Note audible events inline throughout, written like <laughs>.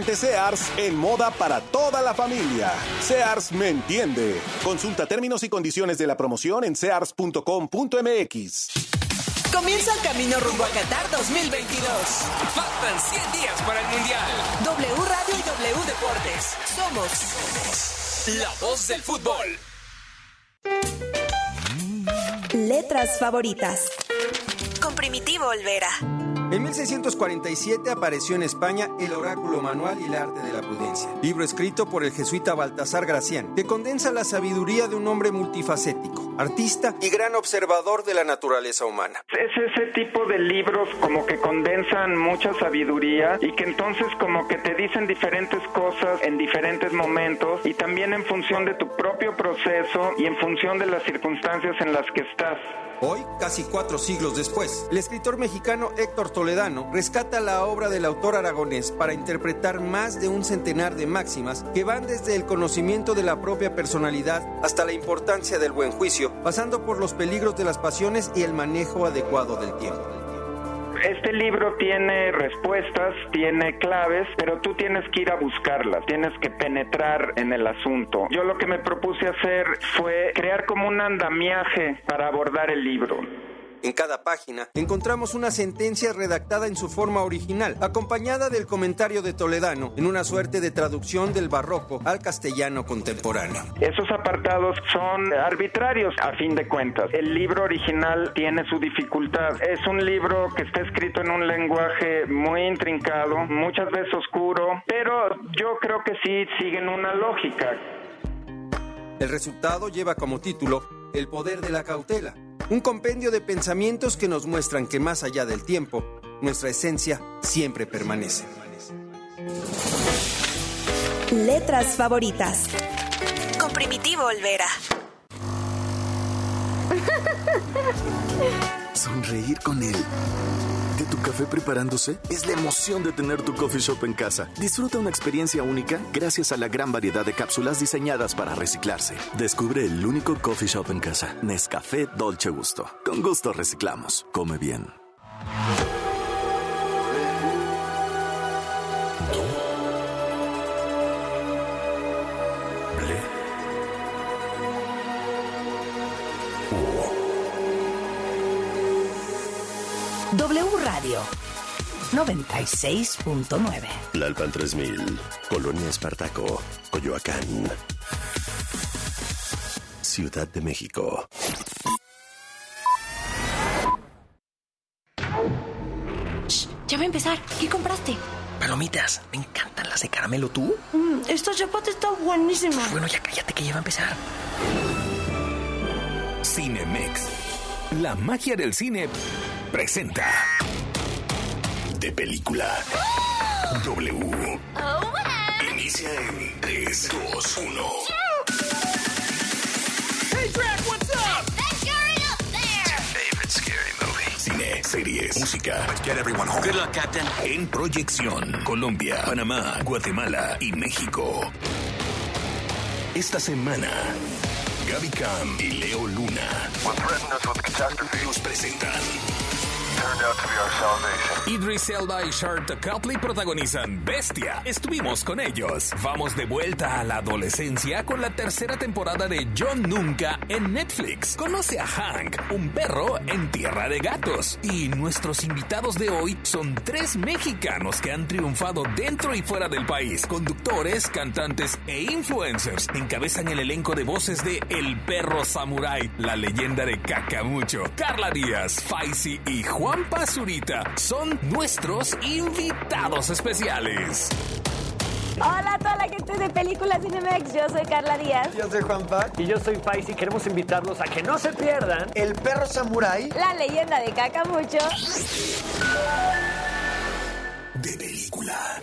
Sears en moda para toda la familia. Sears me entiende. Consulta términos y condiciones de la promoción en sears.com.mx. Comienza el camino rumbo a Qatar 2022. Faltan 100 días para el Mundial. W Radio y W Deportes. Somos, somos la voz del fútbol. Letras favoritas. Con Primitivo Olvera. En 1647 apareció en España El oráculo manual y el arte de la prudencia, libro escrito por el jesuita Baltasar Gracián, que condensa la sabiduría de un hombre multifacético, artista y gran observador de la naturaleza humana. Es ese tipo de libros como que condensan mucha sabiduría y que entonces como que te dicen diferentes cosas en diferentes momentos y también en función de tu propio proceso y en función de las circunstancias en las que estás. Hoy, casi cuatro siglos después, el escritor mexicano Héctor Toledano rescata la obra del autor aragonés para interpretar más de un centenar de máximas que van desde el conocimiento de la propia personalidad hasta la importancia del buen juicio, pasando por los peligros de las pasiones y el manejo adecuado del tiempo. Este libro tiene respuestas, tiene claves, pero tú tienes que ir a buscarlas, tienes que penetrar en el asunto. Yo lo que me propuse hacer fue crear como un andamiaje para abordar el libro. En cada página encontramos una sentencia redactada en su forma original, acompañada del comentario de Toledano, en una suerte de traducción del barroco al castellano contemporáneo. Esos apartados son arbitrarios a fin de cuentas. El libro original tiene su dificultad. Es un libro que está escrito en un lenguaje muy intrincado, muchas veces oscuro, pero yo creo que sí siguen una lógica. El resultado lleva como título El poder de la cautela un compendio de pensamientos que nos muestran que más allá del tiempo, nuestra esencia siempre permanece. Letras favoritas. Con Primitivo Olvera. <laughs> Sonreír con él. ¿De tu café preparándose? Es la emoción de tener tu coffee shop en casa. Disfruta una experiencia única gracias a la gran variedad de cápsulas diseñadas para reciclarse. Descubre el único coffee shop en casa. Nescafé Dolce Gusto. Con gusto reciclamos. Come bien. Radio 96.9. Lalpan 3000, Colonia Espartaco, Coyoacán. Ciudad de México. Shh, ya va a empezar. ¿Qué compraste? Palomitas. Me encantan las de caramelo. ¿Tú? Mm, esta chapata está buenísima. Bueno, ya cállate que ya va a empezar. Cinemex. La magia del cine presenta. De película. W. Inicia en 3, 2, 1. Hey, Drac, what's up? Jury up there. Favorite scary movie. Cine, series, música. Let's get everyone home. Good luck, Captain. En proyección. Colombia, Panamá, Guatemala y México. Esta semana. Gaby Cam y Leo Luna nos presentan. Idris Elba y Shart Copley protagonizan Bestia. Estuvimos con ellos. Vamos de vuelta a la adolescencia con la tercera temporada de John Nunca en Netflix. Conoce a Hank, un perro en tierra de gatos. Y nuestros invitados de hoy son tres mexicanos que han triunfado dentro y fuera del país. Conductores, cantantes e influencers encabezan el elenco de voces de El Perro Samurai, la leyenda de Cacamucho. Carla Díaz, Faisy y Juan Pazurita son nuestros invitados especiales. Hola a toda la gente de Películas Cinemex, yo soy Carla Díaz. Yo soy Juanpa. Y yo soy Pais y queremos invitarlos a que no se pierdan El perro samurái. La leyenda de Cacamucho. De película.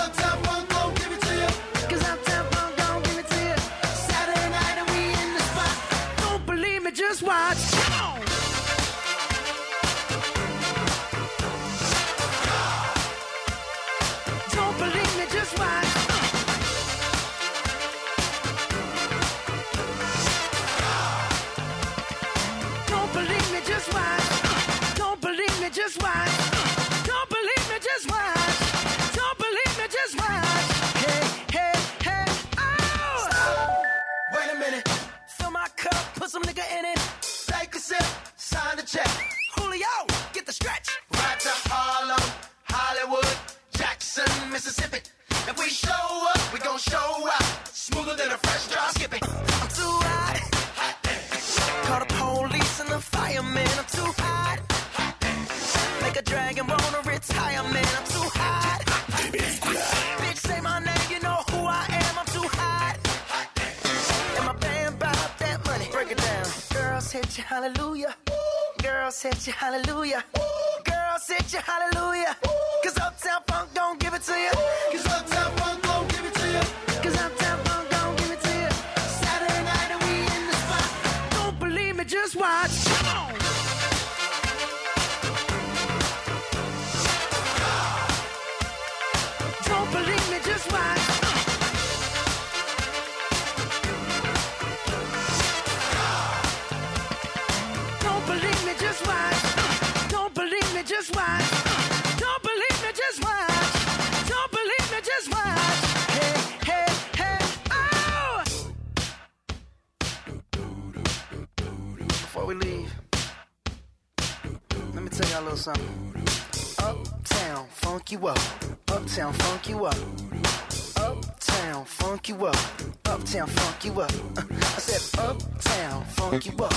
up. Uptown, funk you up. I said, Uptown, funk you up.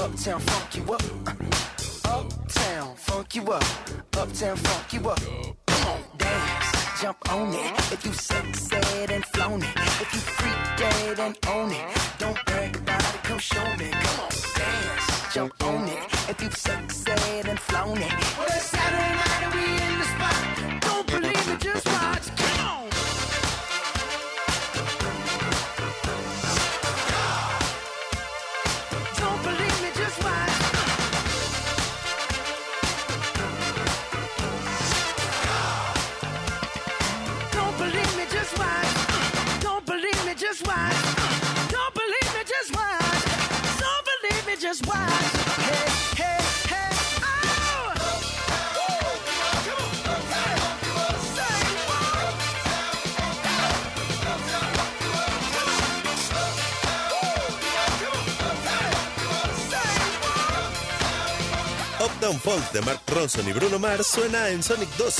Uptown, funk you up. Uptown, funk you up. Uptown, funk you up. Come on, dance, jump on it. If you sexed and flown it. If you freak dead and own it. Don't brag about it, come show me. Come on, dance, jump on it. If you sexed and flown it. Well, it's Saturday night and we in the spot. Don't believe it, just watch. Come on. Me, Uptown Funk de Mark Ronson y Bruno Mars suena en Sonic 2,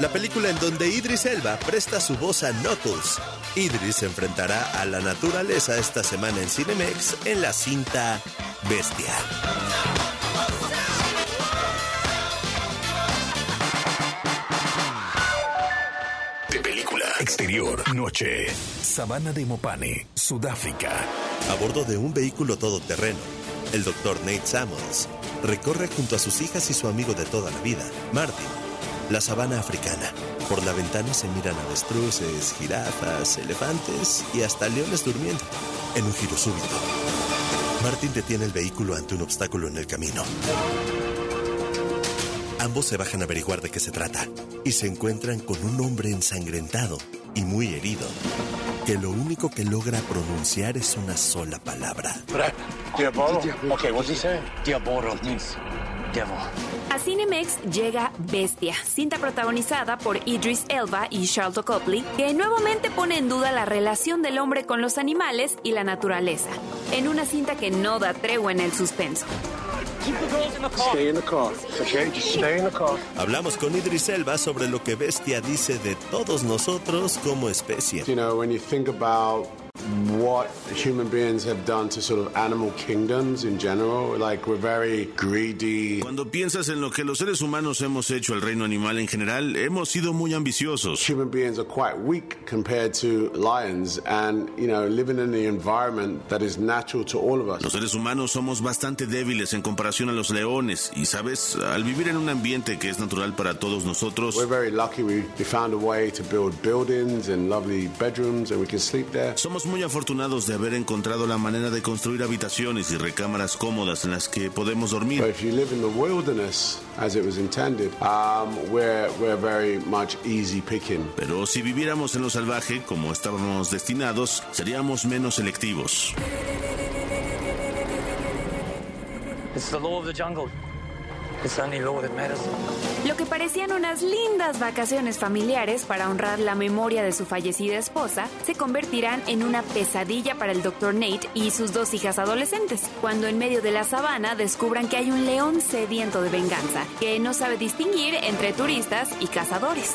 la película en donde Idris Elba presta su voz a Knuckles. Idris se enfrentará a la naturaleza esta semana en Cinemex en la cinta Bestia. De película. Exterior. Noche. Sabana de Mopane, Sudáfrica. A bordo de un vehículo todoterreno, el doctor Nate Samuels recorre junto a sus hijas y su amigo de toda la vida, Martin, la sabana africana. Por la ventana se miran avestruces, jirafas, elefantes y hasta leones durmiendo. En un giro súbito, Martin detiene el vehículo ante un obstáculo en el camino. Ambos se bajan a averiguar de qué se trata y se encuentran con un hombre ensangrentado y muy herido, que lo único que logra pronunciar es una sola palabra. A Cinemex llega Bestia, cinta protagonizada por Idris Elba y Charlton Copley, que nuevamente pone en duda la relación del hombre con los animales y la naturaleza, en una cinta que no da tregua en el suspenso. Hablamos con Idris Elba sobre lo que Bestia dice de todos nosotros como especie. You know, when you think about what human beings have done to sort of animal kingdoms in general. Like we're very greedy. Cuando piensas en lo que los seres humanos hemos hecho al reino animal en general, hemos sido muy ambiciosos. Human beings are quite weak compared to lions, and you know, living in the environment that is natural to all of us. Los seres humanos somos bastante débiles en comparación a los leones y sabes, al vivir en un ambiente que es natural para todos nosotros, We're very lucky we, we found a way to build buildings and lovely bedrooms, and we can sleep there. somos muy afortunados de haber encontrado la manera de construir habitaciones y recámaras cómodas en las que podemos dormir. But if you live in the wilderness as it was intended, um, we're, we're very much easy picking. Pero si viviéramos en lo salvaje, como estábamos destinados, seríamos menos selectivos. It's the law of the jungle. Lo que parecían unas lindas vacaciones familiares para honrar la memoria de su fallecida esposa se convertirán en una pesadilla para el Dr. Nate y sus dos hijas adolescentes, cuando en medio de la sabana descubran que hay un león sediento de venganza, que no sabe distinguir entre turistas y cazadores.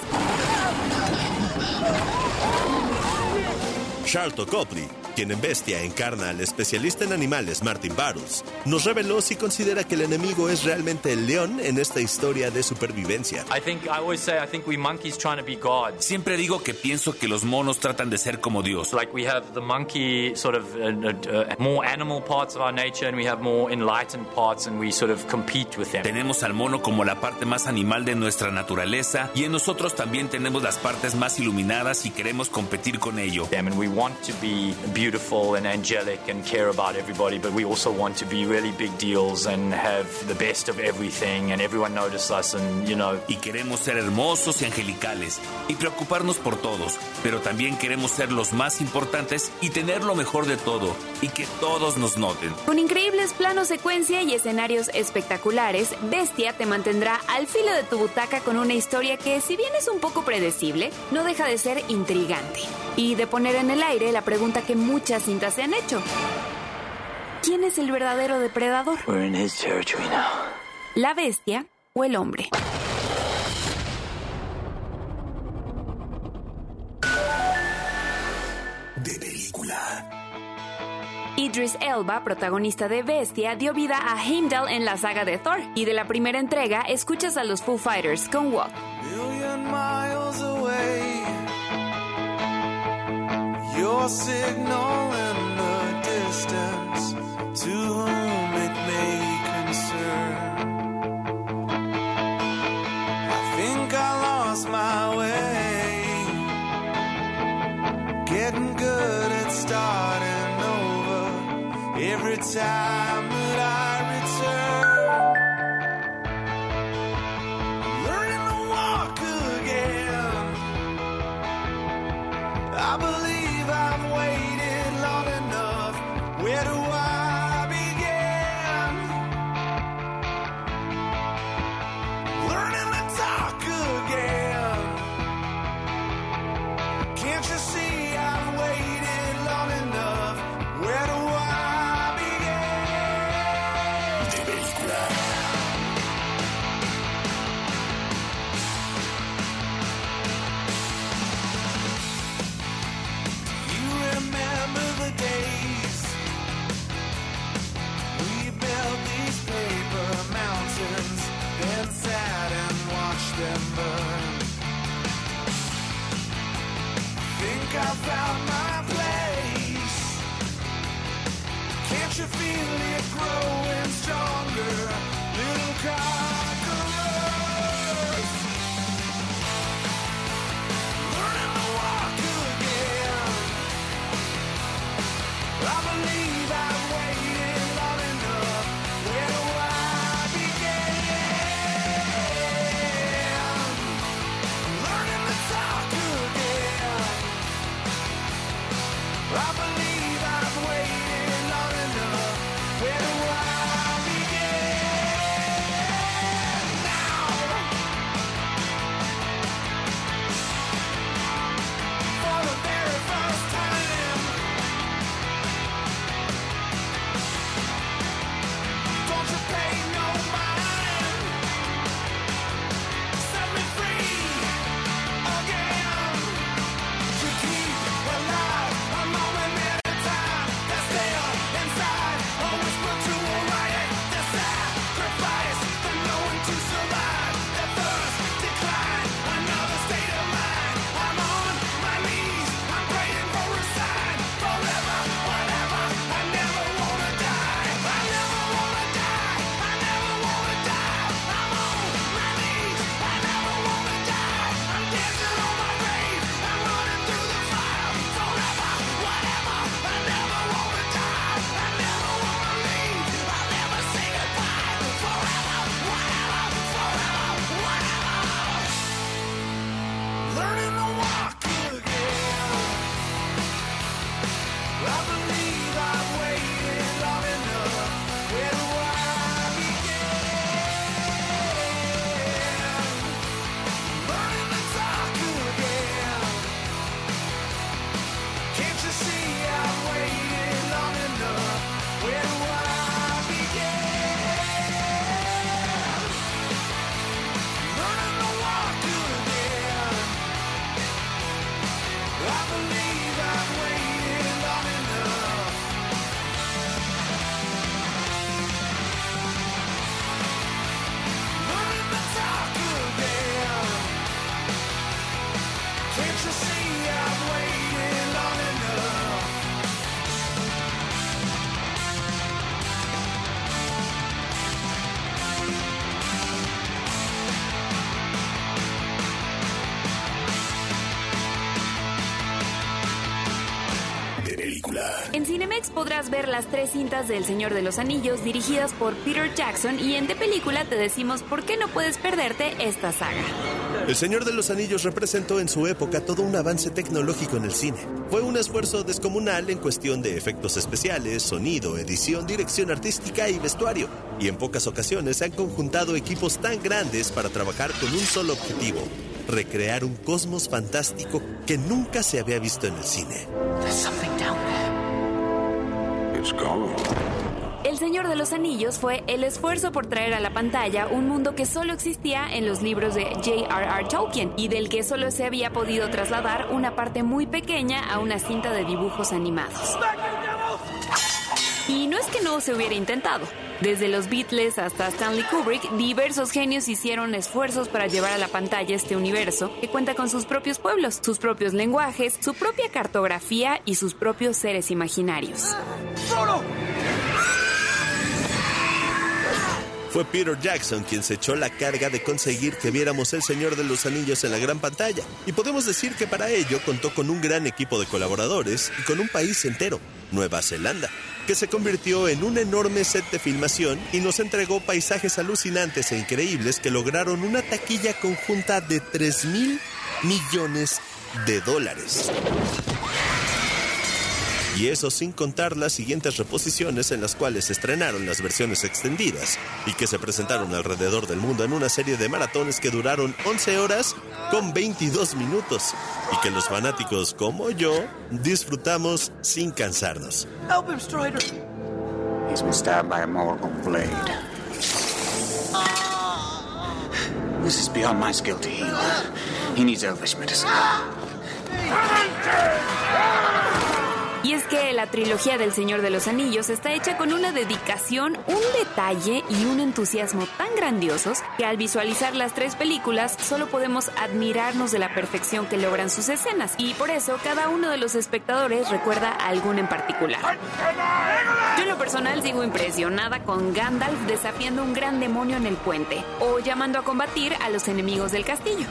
Charlton Copley, quien en Bestia encarna al especialista en animales Martin Barus, nos reveló si considera que el enemigo es realmente el león en esta historia de supervivencia. I think I always say I think we monkeys trying to be God. Siempre digo que pienso que los monos tratan de ser como Dios. Like we have the monkey sort of uh, uh, uh, more animal parts of our nature, and we have more enlightened parts, and we sort of compete with them. Tenemos al mono como la parte más animal de nuestra naturaleza y en nosotros también tenemos las partes más iluminadas y queremos competir con ello. them and we want to be beautiful and angelic and care about everybody but we also want to be really big deals and have the best of everything and everyone notice us and you know Y queremos ser hermosos y angelicales y preocuparnos por todos, pero también queremos ser los más importantes y tener lo mejor de todo y que todos nos noten. Con increíbles planos secuencia y escenarios espectaculares, Bestia te mantendrá al filo de tu butaca con una historia que, si bien es un poco predecible, no deja de ser intrigante. Y de poner en el aire la pregunta que muchas cintas se han hecho. ¿Quién es el verdadero depredador? we're in his territory now ¿La bestia o el hombre? De película. Idris Elba, protagonista de Bestia, dio vida a Heimdall en la saga de Thor. Y de la primera entrega, escuchas a los Foo Fighters con Walk. Your signal in the distance, to whom it may concern. I think I lost my way. Getting good at starting over every time that I Podrás ver las tres cintas del Señor de los Anillos dirigidas por Peter Jackson y en De Película te decimos por qué no puedes perderte esta saga. El Señor de los Anillos representó en su época todo un avance tecnológico en el cine. Fue un esfuerzo descomunal en cuestión de efectos especiales, sonido, edición, dirección artística y vestuario. Y en pocas ocasiones se han conjuntado equipos tan grandes para trabajar con un solo objetivo, recrear un cosmos fantástico que nunca se había visto en el cine. El Señor de los Anillos fue el esfuerzo por traer a la pantalla un mundo que solo existía en los libros de J.R.R. Tolkien y del que solo se había podido trasladar una parte muy pequeña a una cinta de dibujos animados. Y no es que no se hubiera intentado. Desde los Beatles hasta Stanley Kubrick, diversos genios hicieron esfuerzos para llevar a la pantalla este universo que cuenta con sus propios pueblos, sus propios lenguajes, su propia cartografía y sus propios seres imaginarios. Fue Peter Jackson quien se echó la carga de conseguir que viéramos El Señor de los Anillos en la gran pantalla. Y podemos decir que para ello contó con un gran equipo de colaboradores y con un país entero, Nueva Zelanda, que se convirtió en un enorme set de filmación y nos entregó paisajes alucinantes e increíbles que lograron una taquilla conjunta de 3 mil millones de dólares. Y eso sin contar las siguientes reposiciones en las cuales se estrenaron las versiones extendidas y que se presentaron alrededor del mundo en una serie de maratones que duraron 11 horas con 22 minutos y que los fanáticos como yo disfrutamos sin cansarnos. Help him, Strider. He's been stabbed by a mortal blade. This is beyond my skill to heal. He needs Elvish medicine. Y es que la trilogía del Señor de los Anillos está hecha con una dedicación, un detalle y un entusiasmo tan grandiosos que al visualizar las tres películas solo podemos admirarnos de la perfección que logran sus escenas. Y por eso cada uno de los espectadores recuerda a alguna en particular. Yo en lo personal sigo impresionada con Gandalf desafiando un gran demonio en el puente o llamando a combatir a los enemigos del castillo.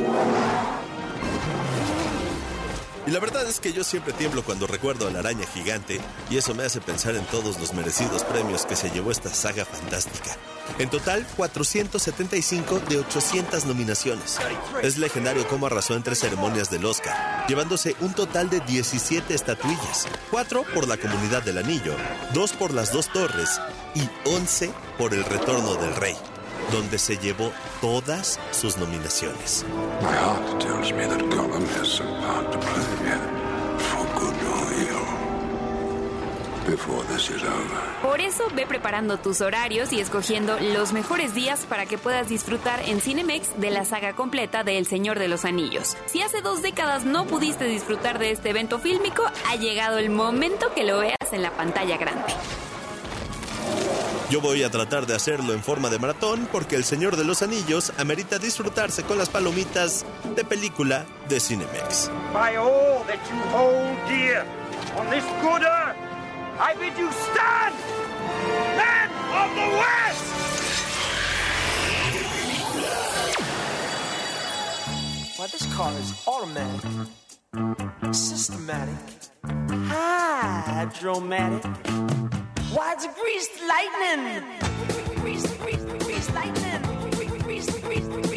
Y la verdad es que yo siempre tiemblo cuando recuerdo a la araña gigante y eso me hace pensar en todos los merecidos premios que se llevó esta saga fantástica. En total, 475 de 800 nominaciones. Es legendario cómo arrasó en tres ceremonias del Oscar, llevándose un total de 17 estatuillas, 4 por la Comunidad del Anillo, 2 por las dos torres y 11 por el Retorno del Rey, donde se llevó todas sus nominaciones. Por eso ve preparando tus horarios y escogiendo los mejores días para que puedas disfrutar en Cinemex de la saga completa de El Señor de los Anillos. Si hace dos décadas no pudiste disfrutar de este evento fílmico, ha llegado el momento que lo veas en la pantalla grande. Yo voy a tratar de hacerlo en forma de maratón porque El Señor de los Anillos amerita disfrutarse con las palomitas de película de Cinemex. By all that you hold dear on this good earth, I bid you stand, men of the West! Why, this car is automatic, systematic, hydromatic. Why's greased lightning? Greased, greased, greased lightning. Greased, greased, greased.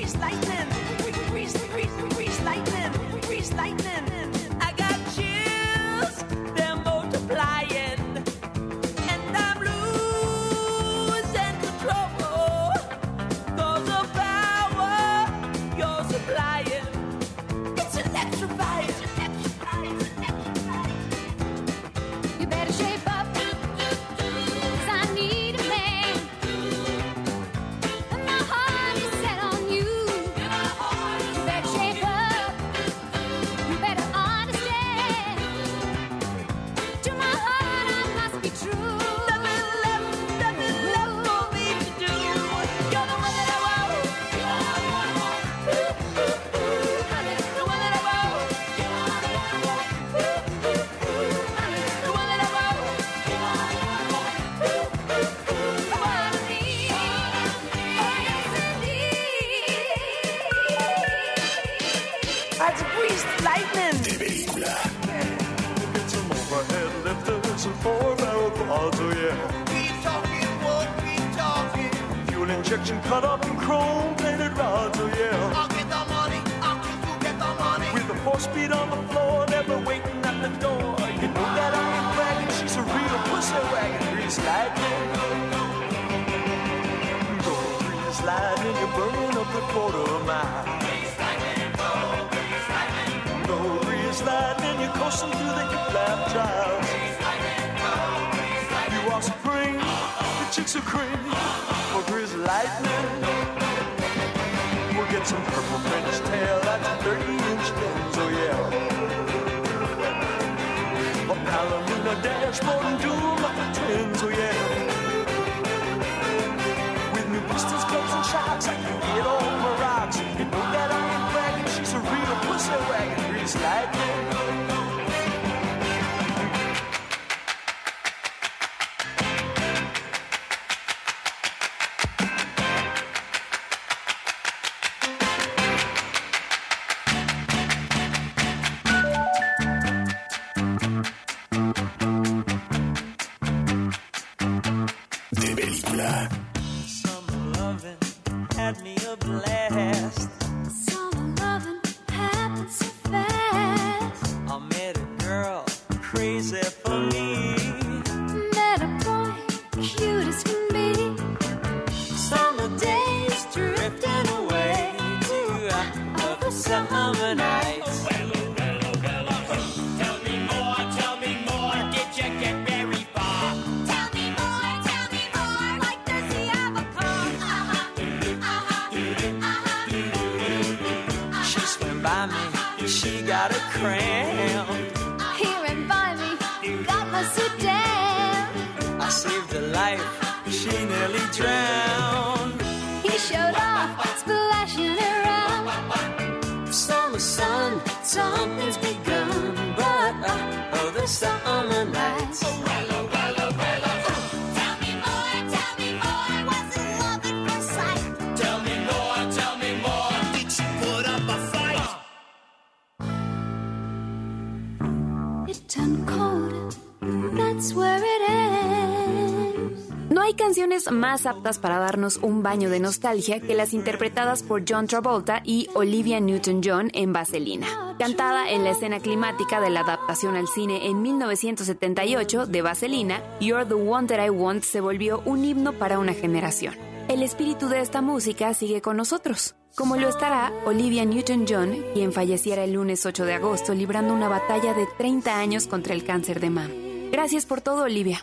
Aptas para darnos un baño de nostalgia que las interpretadas por John Travolta y Olivia Newton-John en Vaselina. Cantada en la escena climática de la adaptación al cine en 1978 de Vaselina, You're the One That I Want se volvió un himno para una generación. El espíritu de esta música sigue con nosotros, como lo estará Olivia Newton-John, quien falleciera el lunes 8 de agosto librando una batalla de 30 años contra el cáncer de mama. Gracias por todo, Olivia.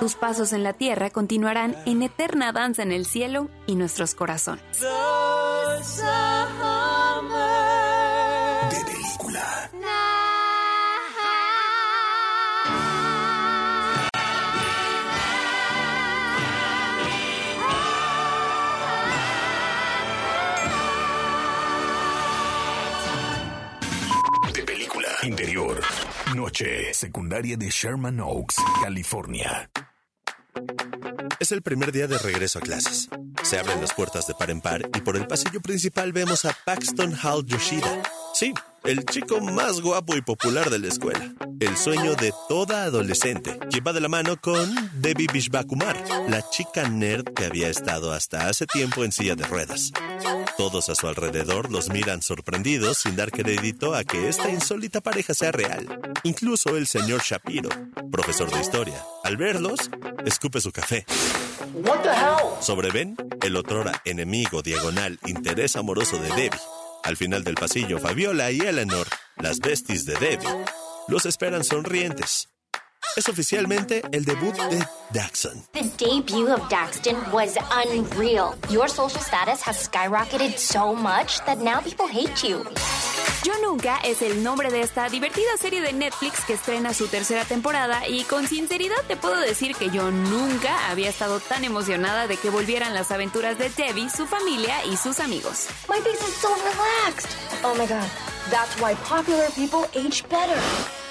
Tus pasos en la tierra continuarán en eterna danza en el cielo y nuestros corazones. De película. De película. Interior. Noche. Secundaria de Sherman Oaks, California. Es el primer día de regreso a clases. Se abren las puertas de par en par y por el pasillo principal vemos a Paxton Hall Yoshida. Sí, el chico más guapo y popular de la escuela. El sueño de toda adolescente. Lleva de la mano con Debbie Bishbakumar, la chica nerd que había estado hasta hace tiempo en silla de ruedas. Todos a su alrededor los miran sorprendidos sin dar crédito a que esta insólita pareja sea real. Incluso el señor Shapiro, profesor de historia, al verlos, escupe su café. What the hell? Sobre Ben, el otrora enemigo diagonal interés amoroso de Debbie. Al final del pasillo, Fabiola y Eleanor, las besties de Debbie, los esperan sonrientes. Es oficialmente el debut de Daxon. The debut of Daxton was unreal. Your social status has skyrocketed so much that now people hate you. Yo Nunca es el nombre de esta divertida serie de Netflix que estrena su tercera temporada y con sinceridad te puedo decir que yo nunca había estado tan emocionada de que volvieran las aventuras de Debbie, su familia y sus amigos. My face is so relaxed. Oh my god. That's why popular people age better.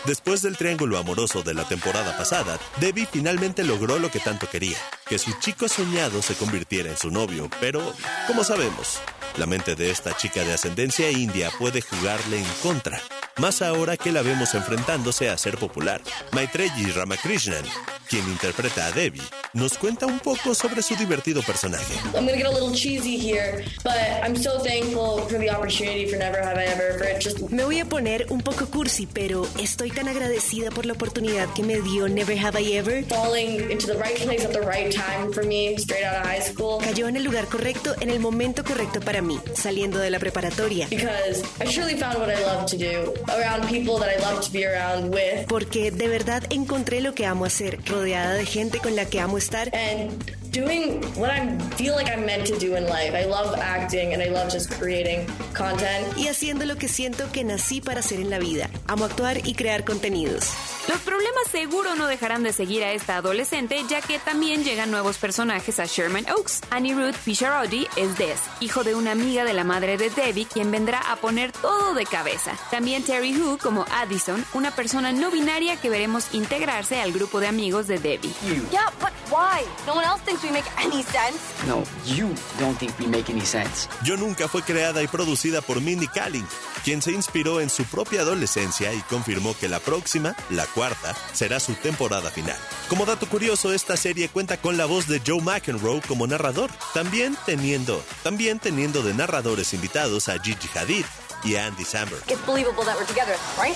Después del triángulo amoroso de la temporada pasada, Debbie finalmente logró lo que tanto quería, que su chico soñado se convirtiera en su novio, pero, como sabemos, la mente de esta chica de ascendencia india puede jugarle en contra. Más ahora que la vemos enfrentándose a ser popular. Maitreyi Ramakrishnan, quien interpreta a Debbie, nos cuenta un poco sobre su divertido personaje. I'm gonna get a little cheesy here, but I'm so thankful for the opportunity for Never Have I Ever, for it just Me voy a poner un poco cursi, pero estoy tan agradecida por la oportunidad que me dio Never Have I Ever. falling into the right place at the right time for me, straight out of high school. Cayó en el lugar correcto, en el momento correcto para mí, saliendo de la preparatoria. Because I truly found what I love to do around people that I love to be around with. Porque de verdad encontré lo que amo hacer, rodeada de gente con la que amo estar. And doing what I feel like I'm meant to do in life. I love acting and I love just creating content. Y haciendo lo que siento que nací para hacer en la vida. Amo actuar y crear contenidos. Los problemas seguro no dejarán de seguir a esta adolescente, ya que también llegan nuevos personajes a Sherman Oaks. Annie Ruth Fisherody es Des, hijo de una amiga de la madre de Debbie, quien vendrá a poner todo de cabeza. También Terry Who como Addison, una persona no binaria que veremos integrarse al grupo de amigos de Debbie. Yeah, but why? No one else thinks we make any sense. No, you don't think we make any sense. Yo Nunca fue creada y producida por Mindy Kaling, quien se inspiró en su propia adolescencia y confirmó que la próxima, la cuarta, será su temporada final. Como dato curioso, esta serie cuenta con la voz de Joe McEnroe como narrador, también teniendo, también teniendo de narradores invitados a Gigi Hadid y a Andy Samberg. It's believable that we're together, right?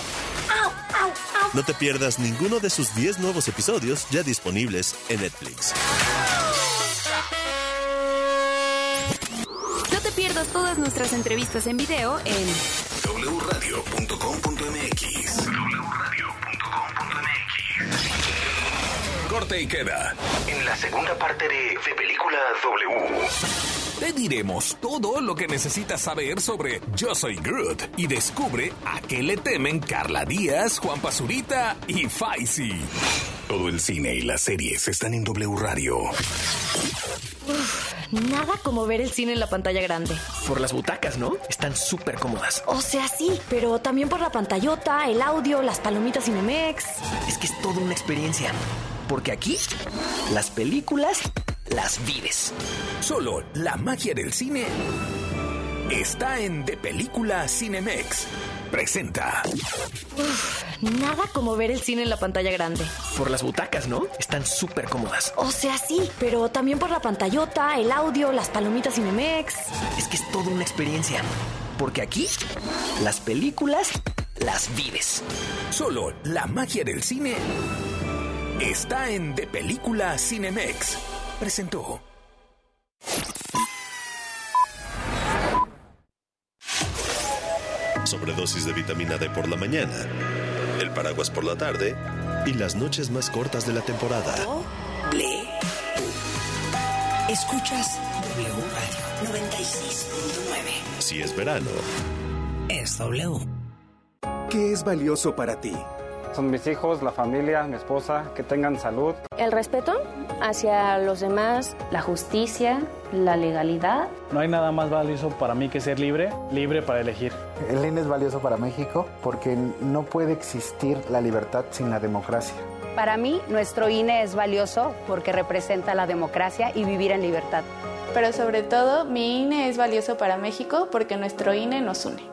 Ow, ow, ow. No te pierdas ninguno de sus 10 nuevos episodios ya disponibles en Netflix. Todas nuestras entrevistas en video en wradio.com.mx. Corte y queda. En la segunda parte de De Película W. Te diremos todo lo que necesitas saber sobre Yo Soy Groot y descubre a qué le temen Carla Díaz, Juan Pazurita y Faisy. Todo el cine y las series están en W Radio. Nada como ver el cine en la pantalla grande. Por las butacas, ¿no? Están súper cómodas. O sea, sí, pero también por la pantallota, el audio, las palomitas Cinemex. Es que es toda una experiencia. Porque aquí, las películas las vives. Solo la magia del cine está en De Película Cinemex. Presenta. Nada como ver el cine en la pantalla grande. Por las butacas, ¿no? Están súper cómodas. O sea, sí, pero también por la pantallota, el audio, las palomitas Cinemex. Es que es toda una experiencia. Porque aquí, las películas las vives. Solo la magia del cine está en De Película Cinemex. Presentó. Sobredosis de vitamina D por la mañana, el paraguas por la tarde y las noches más cortas de la temporada. Escuchas W Radio 96.9. Si es verano, Es W. ¿Qué es valioso para ti? Son mis hijos, la familia, mi esposa, que tengan salud. El respeto hacia los demás, la justicia, la legalidad. No hay nada más valioso para mí que ser libre, libre para elegir. El INE es valioso para México porque no puede existir la libertad sin la democracia. Para mí, nuestro INE es valioso porque representa la democracia y vivir en libertad. Pero sobre todo, mi INE es valioso para México porque nuestro INE nos une.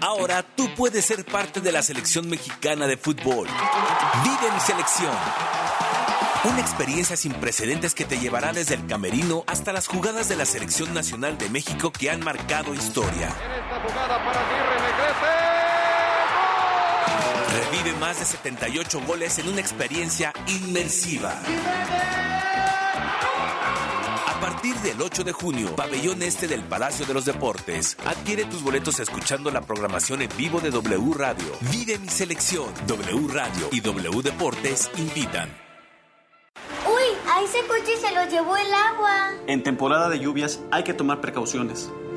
Ahora tú puedes ser parte de la selección mexicana de fútbol. Vive mi selección. Una experiencia sin precedentes que te llevará desde el camerino hasta las jugadas de la selección nacional de México que han marcado historia. Revive más de 78 goles en una experiencia inmersiva. Partir del 8 de junio, pabellón este del Palacio de los Deportes. Adquiere tus boletos escuchando la programación en vivo de W Radio. Vive mi selección. W Radio y W Deportes invitan. Uy, a ese coche se lo llevó el agua. En temporada de lluvias hay que tomar precauciones.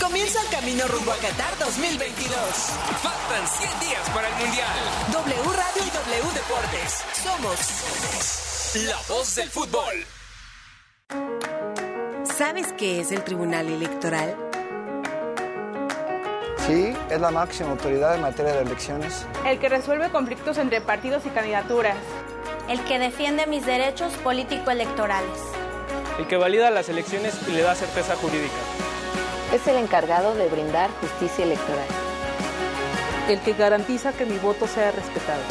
Comienza el camino rumbo a Qatar 2022. Faltan 100 días para el Mundial. W Radio y W Deportes. Somos la voz del fútbol. ¿Sabes qué es el Tribunal Electoral? Sí, es la máxima autoridad en materia de elecciones. El que resuelve conflictos entre partidos y candidaturas. El que defiende mis derechos político-electorales. El que valida las elecciones y le da certeza jurídica. Es el encargado de brindar justicia electoral. El que garantiza que mi voto sea respetado.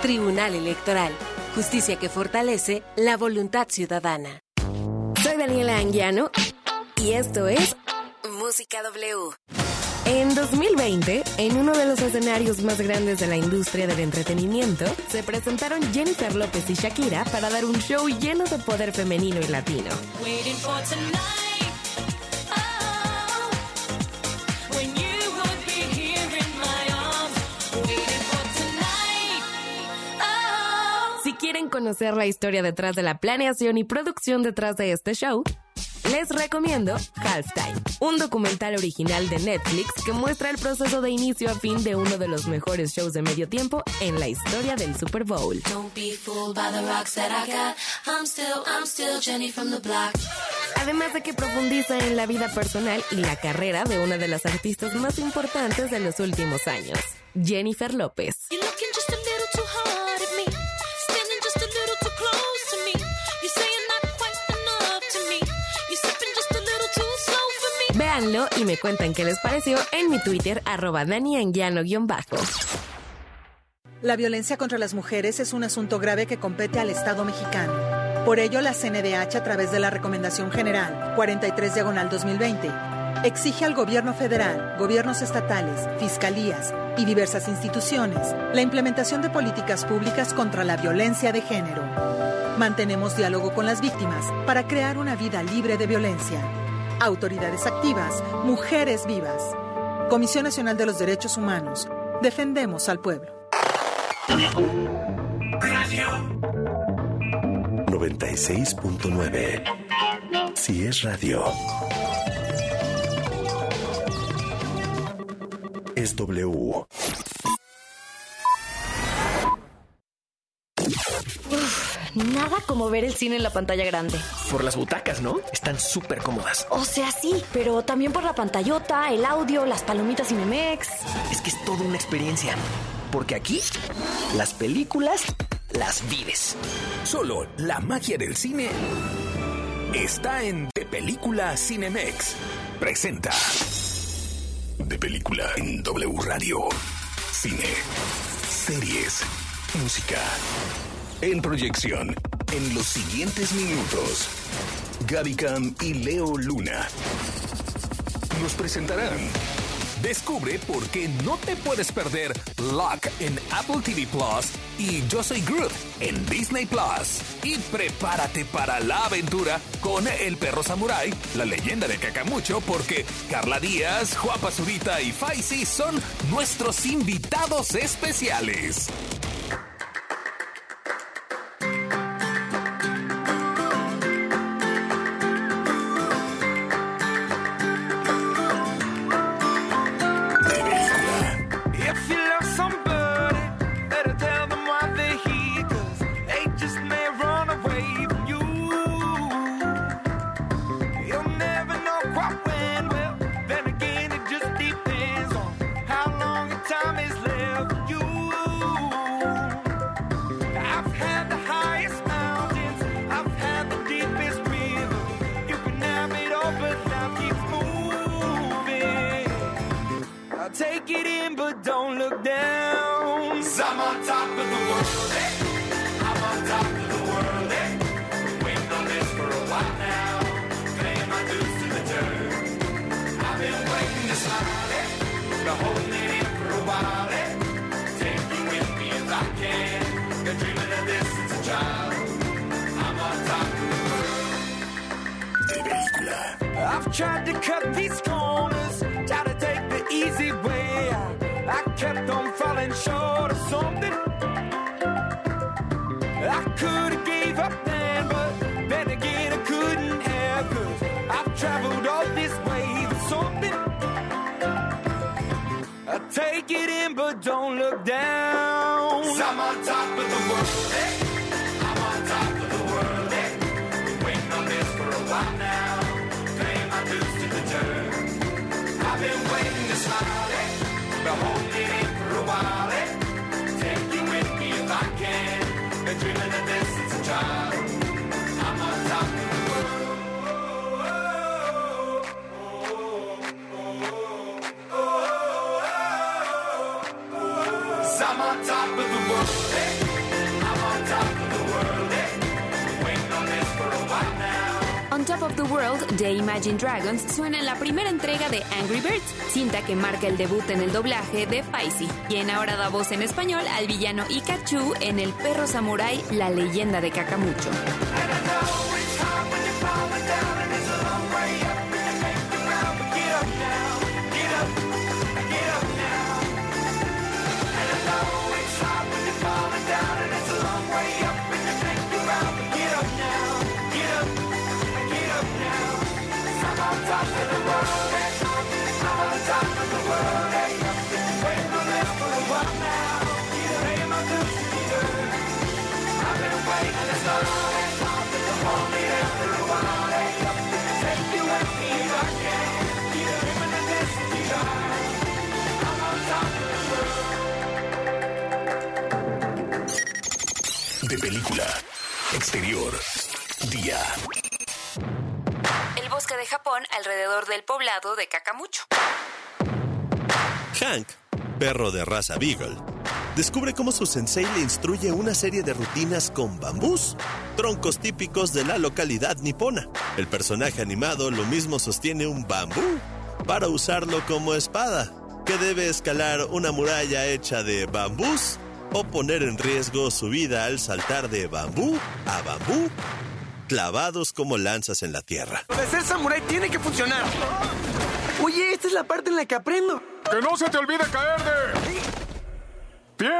Tribunal Electoral. Justicia que fortalece la voluntad ciudadana. Soy Daniela Anguiano y esto es Música W. En 2020, en uno de los escenarios más grandes de la industria del entretenimiento, se presentaron Jennifer López y Shakira para dar un show lleno de poder femenino y latino. Quieren conocer la historia detrás de la planeación y producción detrás de este show, les recomiendo Halftime, un documental original de Netflix que muestra el proceso de inicio a fin de uno de los mejores shows de medio tiempo en la historia del Super Bowl. Además de que profundiza en la vida personal y la carrera de una de las artistas más importantes de los últimos años, Jennifer López. Y me cuentan qué les pareció en mi Twitter, arroba bajo La violencia contra las mujeres es un asunto grave que compete al Estado mexicano. Por ello, la CNDH, a través de la Recomendación General 43 Diagonal 2020, exige al gobierno federal, gobiernos estatales, fiscalías y diversas instituciones la implementación de políticas públicas contra la violencia de género. Mantenemos diálogo con las víctimas para crear una vida libre de violencia. Autoridades activas, mujeres vivas. Comisión Nacional de los Derechos Humanos. Defendemos al pueblo. Radio 96.9. Si es radio. Es W. Nada como ver el cine en la pantalla grande. Por las butacas, ¿no? Están súper cómodas. O sea, sí, pero también por la pantallota, el audio, las palomitas Cinemex. Es que es toda una experiencia. Porque aquí, las películas las vives. Solo la magia del cine está en De Película Cinemex. Presenta. De Película en W Radio. Cine. Series. Música. En proyección, en los siguientes minutos, Gaby Cam y Leo Luna nos presentarán. Descubre por qué no te puedes perder Lock en Apple TV Plus y Yo Soy Groot en Disney Plus. Y prepárate para la aventura con El Perro Samurai, la leyenda de Cacamucho, porque Carla Díaz, Juan Pazurita y Faisy son nuestros invitados especiales. On Top of the World de Imagine Dragons suena en la primera entrega de Angry Birds, cinta que marca el debut en el doblaje de Faisy, quien ahora da voz en español al villano Ikachu en El perro samurái, la leyenda de Cacamucho. De película. Exterior. Día. El bosque de Japón alrededor del poblado de Cacamucho. Hank, perro de raza Beagle, descubre cómo su sensei le instruye una serie de rutinas con bambús, troncos típicos de la localidad nipona. El personaje animado lo mismo sostiene un bambú para usarlo como espada, que debe escalar una muralla hecha de bambús o poner en riesgo su vida al saltar de bambú a bambú, clavados como lanzas en la tierra. De ser samurái tiene que funcionar. Oye, esta es la parte en la que aprendo. ¡Que no se te olvide caer de... pie!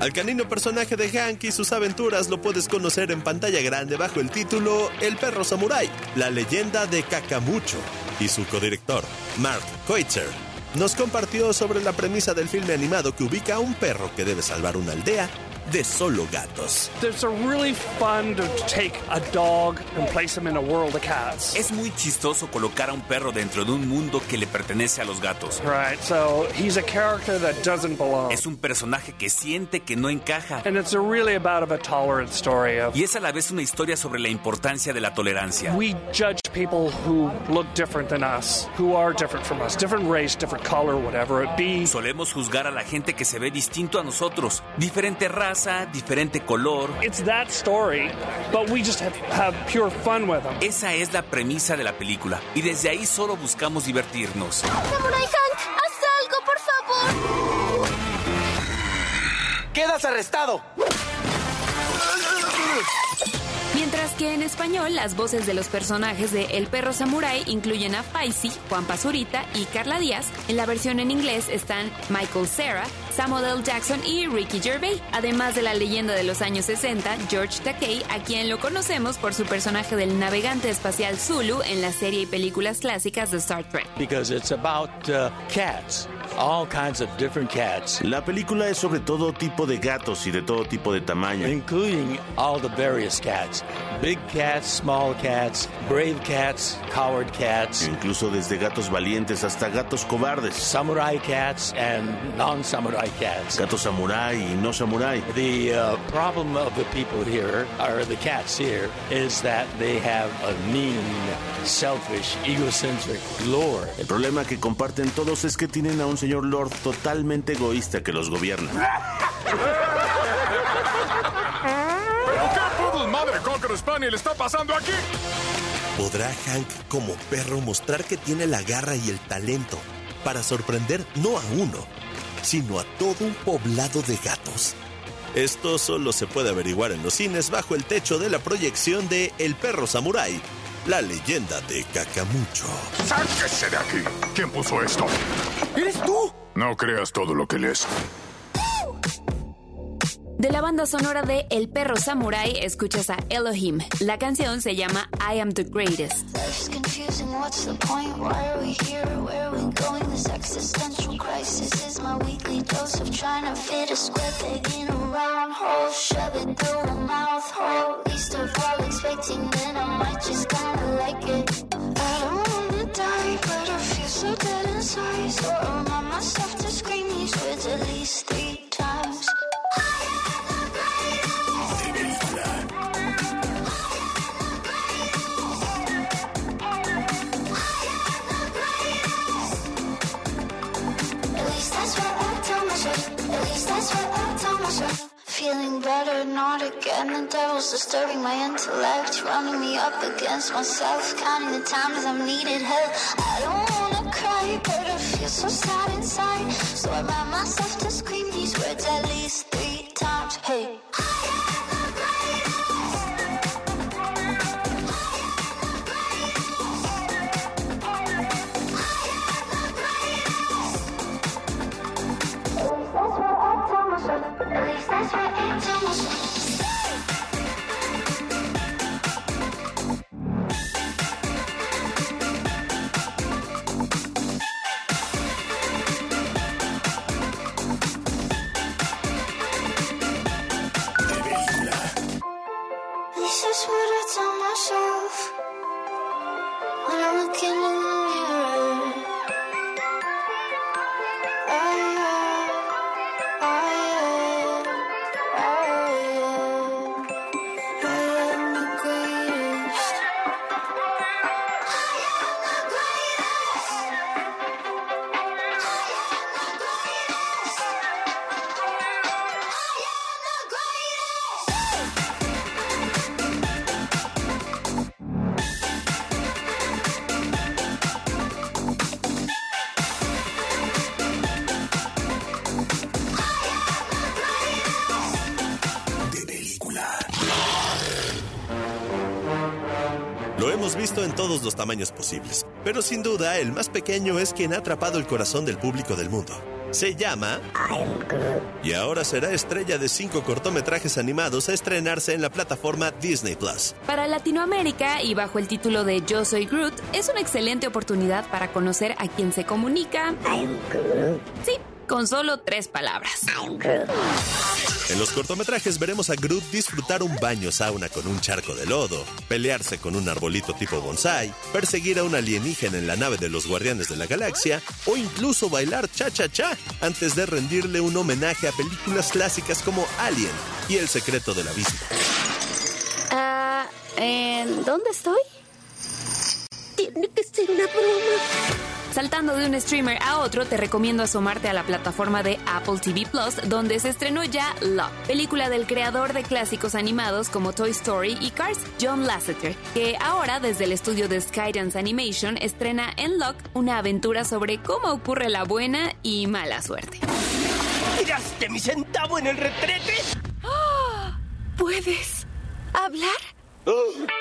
Al canino personaje de Hank y sus aventuras lo puedes conocer en pantalla grande bajo el título El perro samurái, la leyenda de Cacamucho. Y su codirector, Mark Koitzer, nos compartió sobre la premisa del filme animado que ubica a un perro que debe salvar una aldea de solo gatos. It's really fun to take a dog and place him in a world of cats. Es muy chistoso colocar a un perro dentro de un mundo que le pertenece a los gatos. Right, so he's a character that doesn't belong. Es un personaje que siente que no encaja. And it's a really about a tolerant story of Y es a la vez una historia sobre la importancia de la tolerancia. we judge people who look different than us, who are different from us, different race, different color, whatever it be. Solemos juzgar a la gente que se ve distinto a nosotros, diferente raza, diferente color. It's that story, but we just have, have pure fun with them. Esa es la premisa de la película y desde ahí solo buscamos divertirnos. Samurai Hank, haz algo, por favor. ¡Quedas arrestado! Mientras que en español las voces de los personajes de El perro samurái incluyen a Faisy, Juan Pazurita y Carla Díaz. En la versión en inglés están Michael Cera, Samuel L. Jackson y Ricky Gervais, además de la leyenda de los años 60, George Takei, a quien lo conocemos por su personaje del navegante espacial Zulu en la serie y películas clásicas de Star Trek. Because it's about uh, cats, all kinds of different cats. La película es sobre todo tipo de gatos y de todo tipo de tamaño. Including all the various cats. Big cats, small cats, brave cats, coward cats. Incluso desde gatos valientes hasta gatos cobardes. Samurai cats and non-samurai cats. Gatos samurai y no samurai. The uh, problem of the people here, or the cats here, is that they have a mean, selfish, egocentric lord. El problema que comparten todos es que tienen a un señor Lord totalmente egoísta que los gobierna. ¿Pero qué madre Cocker Spaniel está pasando aquí? ¿Podrá Hank como perro mostrar que tiene la garra y el talento para sorprender no a uno, sino a todo un poblado de gatos? Esto solo se puede averiguar en los cines bajo el techo de la proyección de El perro samurái, la leyenda de Cacamucho. ¡Sáquese de aquí! ¿Quién puso esto? ¿Eres tú? No creas todo lo que lees. De la banda sonora de El perro samurai escuchas a Elohim. La canción se llama I Am the Greatest. So dead inside. So I myself to scream these words at least three times. Feeling better, not again. The devil's disturbing my intellect, running me up against myself, counting the times I've needed help. I don't wanna cry, but I feel so sad inside. So I remind myself to scream these words at least. Hey. Los tamaños posibles, pero sin duda el más pequeño es quien ha atrapado el corazón del público del mundo. Se llama... Y ahora será estrella de cinco cortometrajes animados a estrenarse en la plataforma Disney Plus. Para Latinoamérica y bajo el título de Yo Soy Groot, es una excelente oportunidad para conocer a quien se comunica. Sí, con solo tres palabras. En los cortometrajes veremos a Groot disfrutar un baño sauna con un charco de lodo, pelearse con un arbolito tipo bonsai, perseguir a un alienígena en la nave de los Guardianes de la Galaxia o incluso bailar cha-cha-cha antes de rendirle un homenaje a películas clásicas como Alien y El secreto del abismo. Ah, ¿en dónde estoy? Tiene que ser una broma. Saltando de un streamer a otro, te recomiendo asomarte a la plataforma de Apple TV Plus, donde se estrenó ya Love, película del creador de clásicos animados como Toy Story y Cars, John Lasseter, que ahora desde el estudio de Skydance Animation estrena en Lock una aventura sobre cómo ocurre la buena y mala suerte. ¿Tiraste mi centavo en el retrete? ¿Puedes hablar?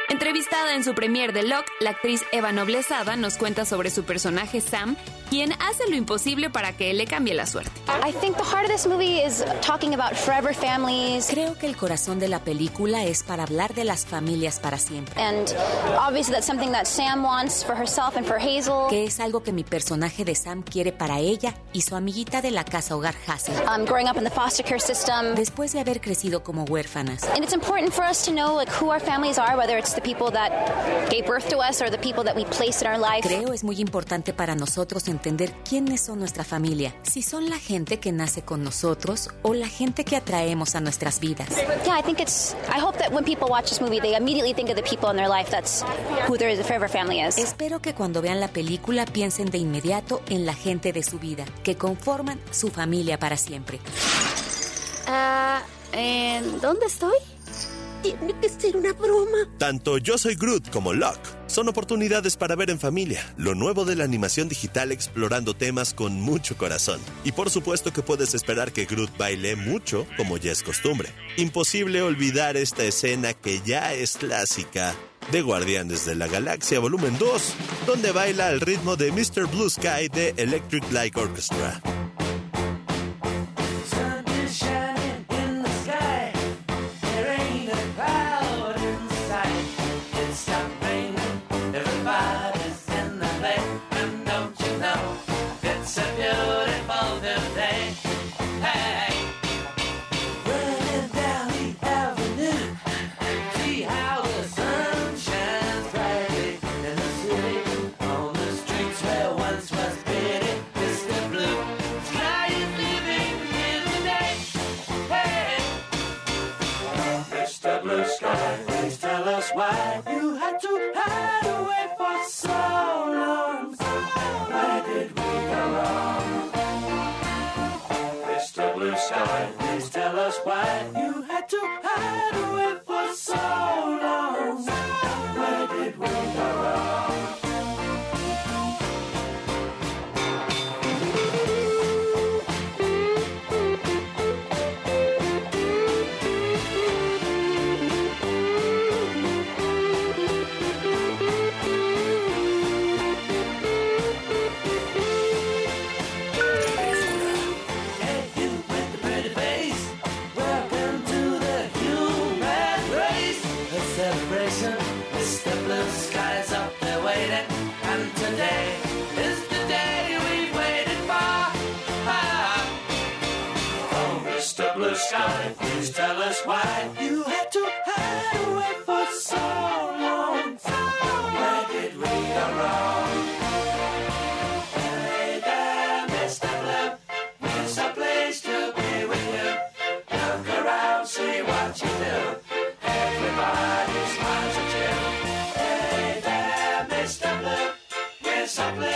Entrevistada en su premier de Locke, la actriz Eva Noblezada nos cuenta sobre su personaje Sam, quien hace lo imposible para que le cambie la suerte. I think the heart of this movie is talking about forever families. Creo que el corazón de la película es para hablar de las familias para siempre. And obviously that's something that Sam wants for herself and for Hazel. Que es algo que mi personaje de Sam quiere para ella y su amiguita de la casa hogar Hazel. Um, growing up in the foster care system. Después de haber crecido como huérfanas. And it's important for us to know like who our families are, whether it's the people that gave birth to us or the people that we placed in our life. Creo es muy importante para nosotros entender quiénes son nuestra familia, si son la gente que nace con nosotros o la gente que atraemos a nuestras vidas. Yeah, I think it's. I hope that when people watch this movie, they immediately think of the people in their life that's who their forever family is. Espero que cuando vean la película piensen de inmediato en la gente de su vida, que conforman su familia para siempre. Ah, ¿en dónde estoy? Tiene que ser una broma. Tanto Yo Soy Groot como Locke son oportunidades para ver en familia lo nuevo de la animación digital explorando temas con mucho corazón. Y por supuesto que puedes esperar que Groot baile mucho, como ya es costumbre. Imposible olvidar esta escena que ya es clásica de Guardianes de la Galaxia Volumen 2, donde baila al ritmo de Mr. Blue Sky de Electric Light Orchestra. It's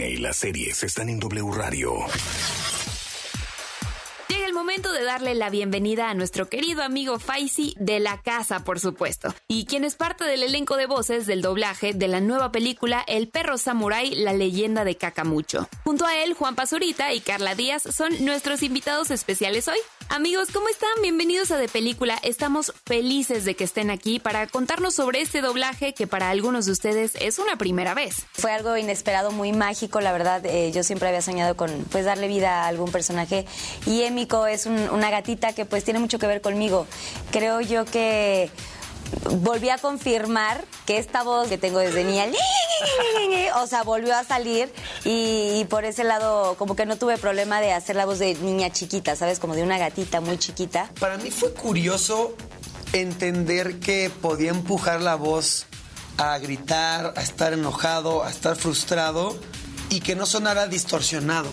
y las series están en W Radio. Darle la bienvenida a nuestro querido amigo Faisy de la casa, por supuesto, y quien es parte del elenco de voces del doblaje de la nueva película El perro samurái, la leyenda de Cacamucho. Junto a él, Juan Pazurita y Carla Díaz son nuestros invitados especiales hoy. Amigos, ¿cómo están? Bienvenidos a De Película. Estamos felices de que estén aquí para contarnos sobre este doblaje que para algunos de ustedes es una primera vez. Fue algo inesperado, muy mágico, la verdad. eh, yo siempre había soñado con pues darle vida a algún personaje y Emiko es un- gatita que pues tiene mucho que ver conmigo. Creo yo que volví a confirmar que esta voz que tengo desde niña, o sea, volvió a salir y por ese lado como que no tuve problema de hacer la voz de niña chiquita, ¿sabes? Como de una gatita muy chiquita. Para mí fue curioso entender que podía empujar la voz a gritar, a estar enojado, a estar frustrado y que no sonara distorsionado.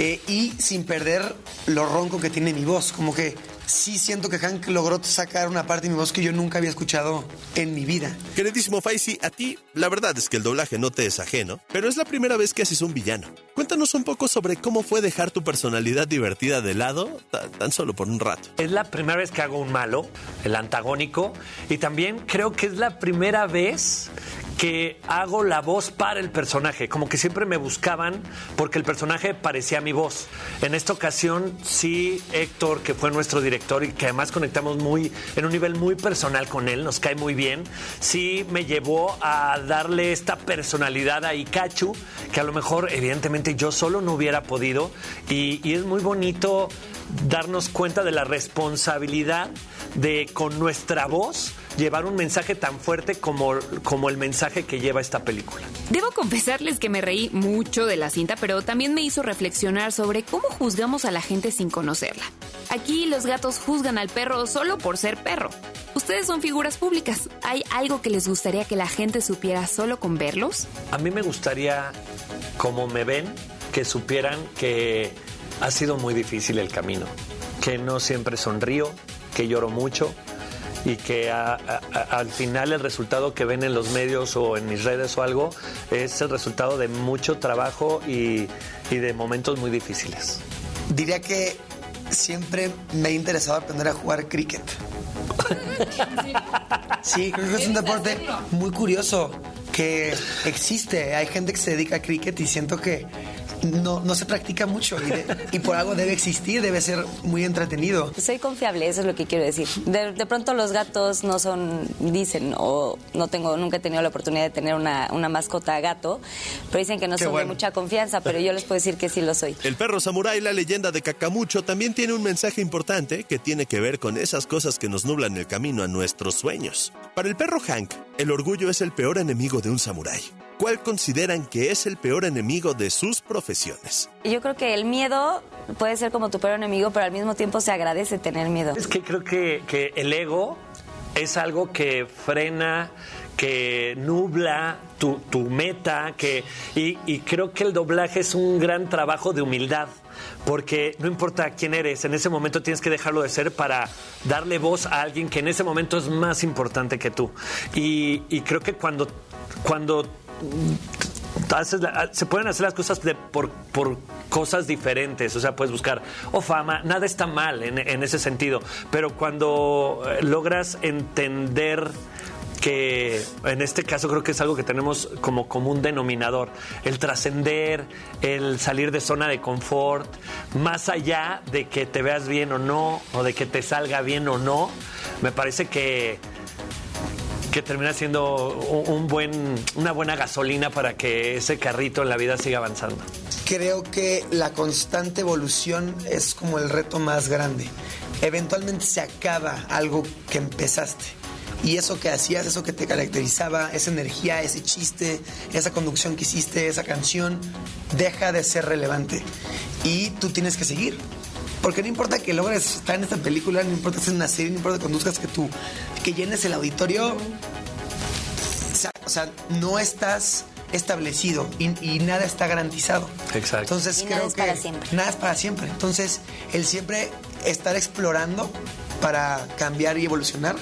Eh, y sin perder lo ronco que tiene mi voz. Como que sí siento que Hank logró sacar una parte de mi voz que yo nunca había escuchado en mi vida. Queridísimo Faisy, a ti la verdad es que el doblaje no te es ajeno, pero es la primera vez que haces un villano. Cuéntanos un poco sobre cómo fue dejar tu personalidad divertida de lado tan, tan solo por un rato. Es la primera vez que hago un malo, el antagónico, y también creo que es la primera vez que hago la voz para el personaje, como que siempre me buscaban porque el personaje parecía mi voz. En esta ocasión sí Héctor, que fue nuestro director y que además conectamos muy en un nivel muy personal con él, nos cae muy bien, sí me llevó a darle esta personalidad a Ikachu que a lo mejor evidentemente yo solo no hubiera podido y, y es muy bonito darnos cuenta de la responsabilidad de con nuestra voz llevar un mensaje tan fuerte como, como el mensaje que lleva esta película. Debo confesarles que me reí mucho de la cinta, pero también me hizo reflexionar sobre cómo juzgamos a la gente sin conocerla. Aquí los gatos juzgan al perro solo por ser perro. Ustedes son figuras públicas. ¿Hay algo que les gustaría que la gente supiera solo con verlos? A mí me gustaría, como me ven, que supieran que ha sido muy difícil el camino, que no siempre sonrío, que lloro mucho y que a- a- a- al final el resultado que ven en los medios o en mis redes o algo es el resultado de mucho trabajo y, y de momentos muy difíciles. Diría que siempre me ha interesado aprender a jugar cricket. <laughs> Sí, creo que es un deporte muy curioso que existe. Hay gente que se dedica a cricket y siento que no, no se practica mucho y, de- y por algo debe existir, debe ser muy entretenido. Soy confiable, eso es lo que quiero decir. De, de pronto los gatos no son, dicen, o no tengo, nunca he tenido la oportunidad de tener una, una mascota gato, pero dicen que no Qué son bueno. de mucha confianza, pero yo les puedo decir que sí lo soy. El perro samurái, la leyenda de Cacamucho, también tiene un mensaje importante que tiene que ver con esas cosas que nos nublan el camino a nuestros sueños. Para el perro Hank, el orgullo es el peor enemigo de un samurái. ¿Cuál consideran que es el peor enemigo de sus profesiones? Yo creo que el miedo puede ser como tu peor enemigo, pero al mismo tiempo se agradece tener miedo. Es que creo que, que el ego es algo que frena, que nubla tu, tu meta, que, y, y creo que el doblaje es un gran trabajo de humildad. Porque no importa quién eres, en ese momento tienes que dejarlo de ser para darle voz a alguien que en ese momento es más importante que tú. Y, y creo que cuando, cuando se pueden hacer las cosas por, cosas diferentes, o sea, puedes buscar o fama, nada está mal en, en ese sentido, pero cuando eh, logras entender que en este caso creo que es algo que tenemos como común denominador, el trascender, el salir de zona de confort, más allá de que te veas bien o no, o de que te salga bien o no, me parece que que termina siendo un buen, una buena gasolina para que ese carrito en la vida siga avanzando. Creo que la constante evolución es como el reto más grande. Eventualmente se acaba algo que empezaste. Y eso que hacías, eso que te caracterizaba, esa energía, ese chiste, esa conducción que hiciste, esa canción, deja de ser relevante. Y tú tienes que seguir. Porque no importa que logres estar en esta película, no importa que estés en una serie, no importa que conduzcas que tú, que llenes el auditorio, o sea, o sea, no estás establecido y, y nada está garantizado. Exacto. Entonces Y creo nada es que para siempre. nada es para siempre. Entonces, el siempre estar explorando para cambiar y evolucionar.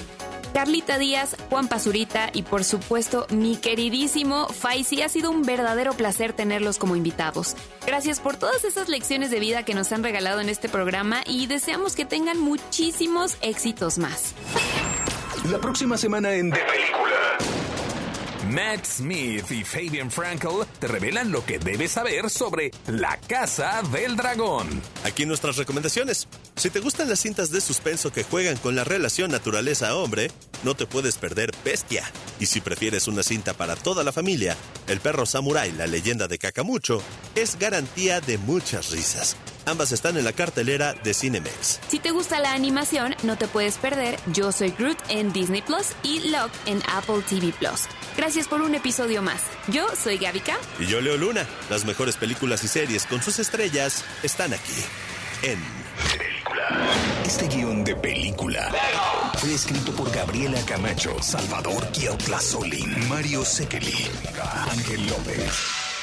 Carlita Díaz, Juan Pazurita y por supuesto mi queridísimo Faisy, ha sido un verdadero placer tenerlos como invitados. Gracias por todas esas lecciones de vida que nos han regalado en este programa y deseamos que tengan muchísimos éxitos más. La próxima semana en De Película. Matt Smith y Fabian Frankel te revelan lo que debes saber sobre La Casa del Dragón. Aquí nuestras recomendaciones. Si te gustan las cintas de suspenso que juegan con la relación naturaleza-hombre, no te puedes perder Bestia. Y si prefieres una cinta para toda la familia, El perro samurái, la leyenda de Cacamucho, es garantía de muchas risas. Ambas están en la cartelera de Cinemex. Si te gusta la animación, no te puedes perder Yo Soy Groot en Disney Plus y Locke en Apple TV Plus. Gracias por un episodio más. Yo soy Gavica. Y yo Leo Luna. Las mejores películas y series con sus estrellas están aquí. En Este guion de película fue escrito por Gabriela Camacho, Salvador Solín, Mario Sekeli, Ángel López.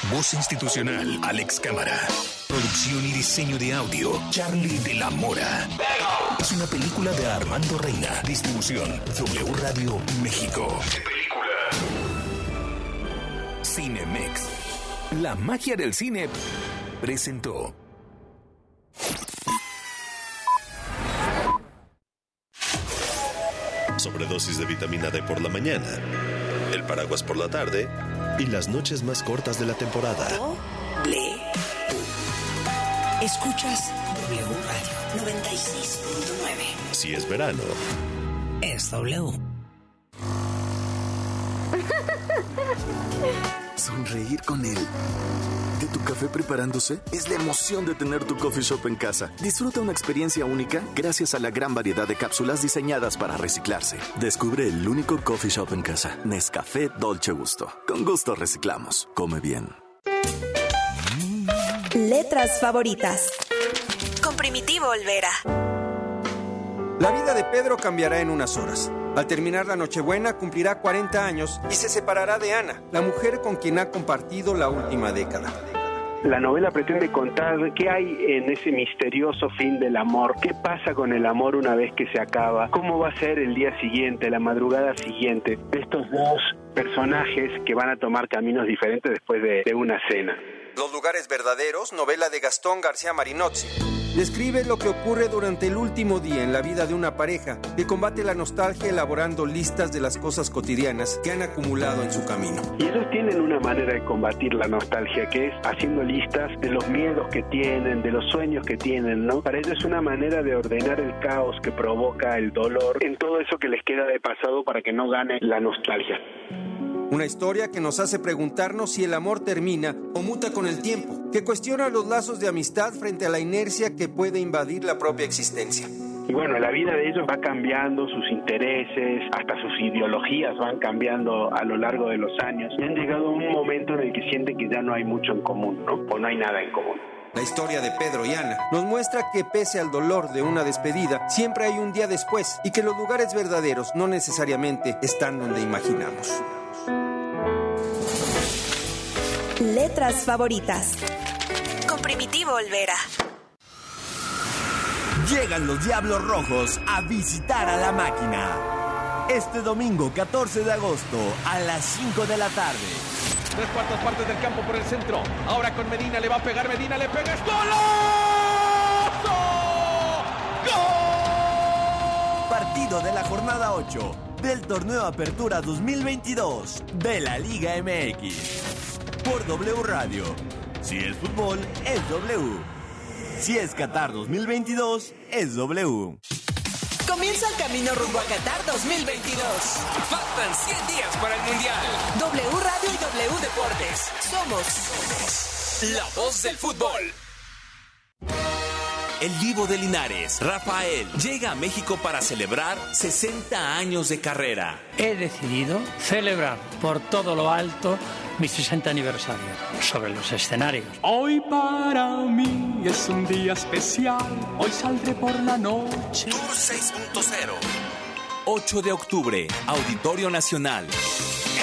Voz institucional, Alex Cámara. Producción y diseño de audio, Charlie de la Mora. Es una película de Armando Reina. Distribución, W Radio México. Cinemex. La magia del cine presentó. Sobredosis de vitamina D por la mañana, el paraguas por la tarde y las noches más cortas de la temporada. Escuchas W Radio 96.9. Si es verano, Es W. <laughs> Sonreír con él. De tu café preparándose es la emoción de tener tu coffee shop en casa. Disfruta una experiencia única gracias a la gran variedad de cápsulas diseñadas para reciclarse. Descubre el único coffee shop en casa. Nescafé Dolce Gusto. Con gusto reciclamos. Come bien. Letras favoritas. Con Primitivo Olvera. La vida de Pedro cambiará en unas horas. Al terminar la Nochebuena cumplirá 40 años y se separará de Ana, la mujer con quien ha compartido la última década. La novela pretende contar qué hay en ese misterioso fin del amor, qué pasa con el amor una vez que se acaba, cómo va a ser el día siguiente, la madrugada siguiente, de estos dos personajes que van a tomar caminos diferentes después de, de una cena. Los lugares verdaderos, novela de Gastón García Marinozzi. Describe lo que ocurre durante el último día en la vida de una pareja que combate la nostalgia elaborando listas de las cosas cotidianas que han acumulado en su camino. Y ellos tienen una manera de combatir la nostalgia, que es haciendo listas de los miedos que tienen, de los sueños que tienen, ¿no? Para ellos es una manera de ordenar el caos que provoca el dolor en todo eso que les queda de pasado para que no gane la nostalgia. Una historia que nos hace preguntarnos si el amor termina o muta con el tiempo, que cuestiona los lazos de amistad frente a la inercia que puede invadir la propia existencia. Y bueno, la vida de ellos va cambiando, sus intereses, hasta sus ideologías van cambiando a lo largo de los años. Y han llegado a un momento en el que sienten que ya no hay mucho en común, ¿no? O no hay nada en común. La historia de Pedro y Ana nos muestra que pese al dolor de una despedida, siempre hay un día después y que los lugares verdaderos no necesariamente están donde imaginamos. Letras favoritas. Con Primitivo Olvera. Llegan los Diablos Rojos a visitar a la máquina. Este domingo 14 de agosto a las 5 de la tarde. Tres cuartas partes del campo por el centro. Ahora con Medina le va a pegar. Medina le pega. ¡Es golazo! Partido de la jornada 8 del torneo Apertura 2022 de la Liga MX. Por W Radio. Si es fútbol, es W. Si es Qatar 2022, es W. Comienza el camino rumbo a Qatar 2022. Faltan 100 días para el Mundial. W Radio y W Deportes. Somos La voz del fútbol. El Vivo de Linares, Rafael, llega a México para celebrar 60 años de carrera. He decidido celebrar por todo lo alto mi 60 aniversario sobre los escenarios. Hoy para mí es un día especial. Hoy saldré por la noche. Tour 6.0. 8 de octubre, Auditorio Nacional.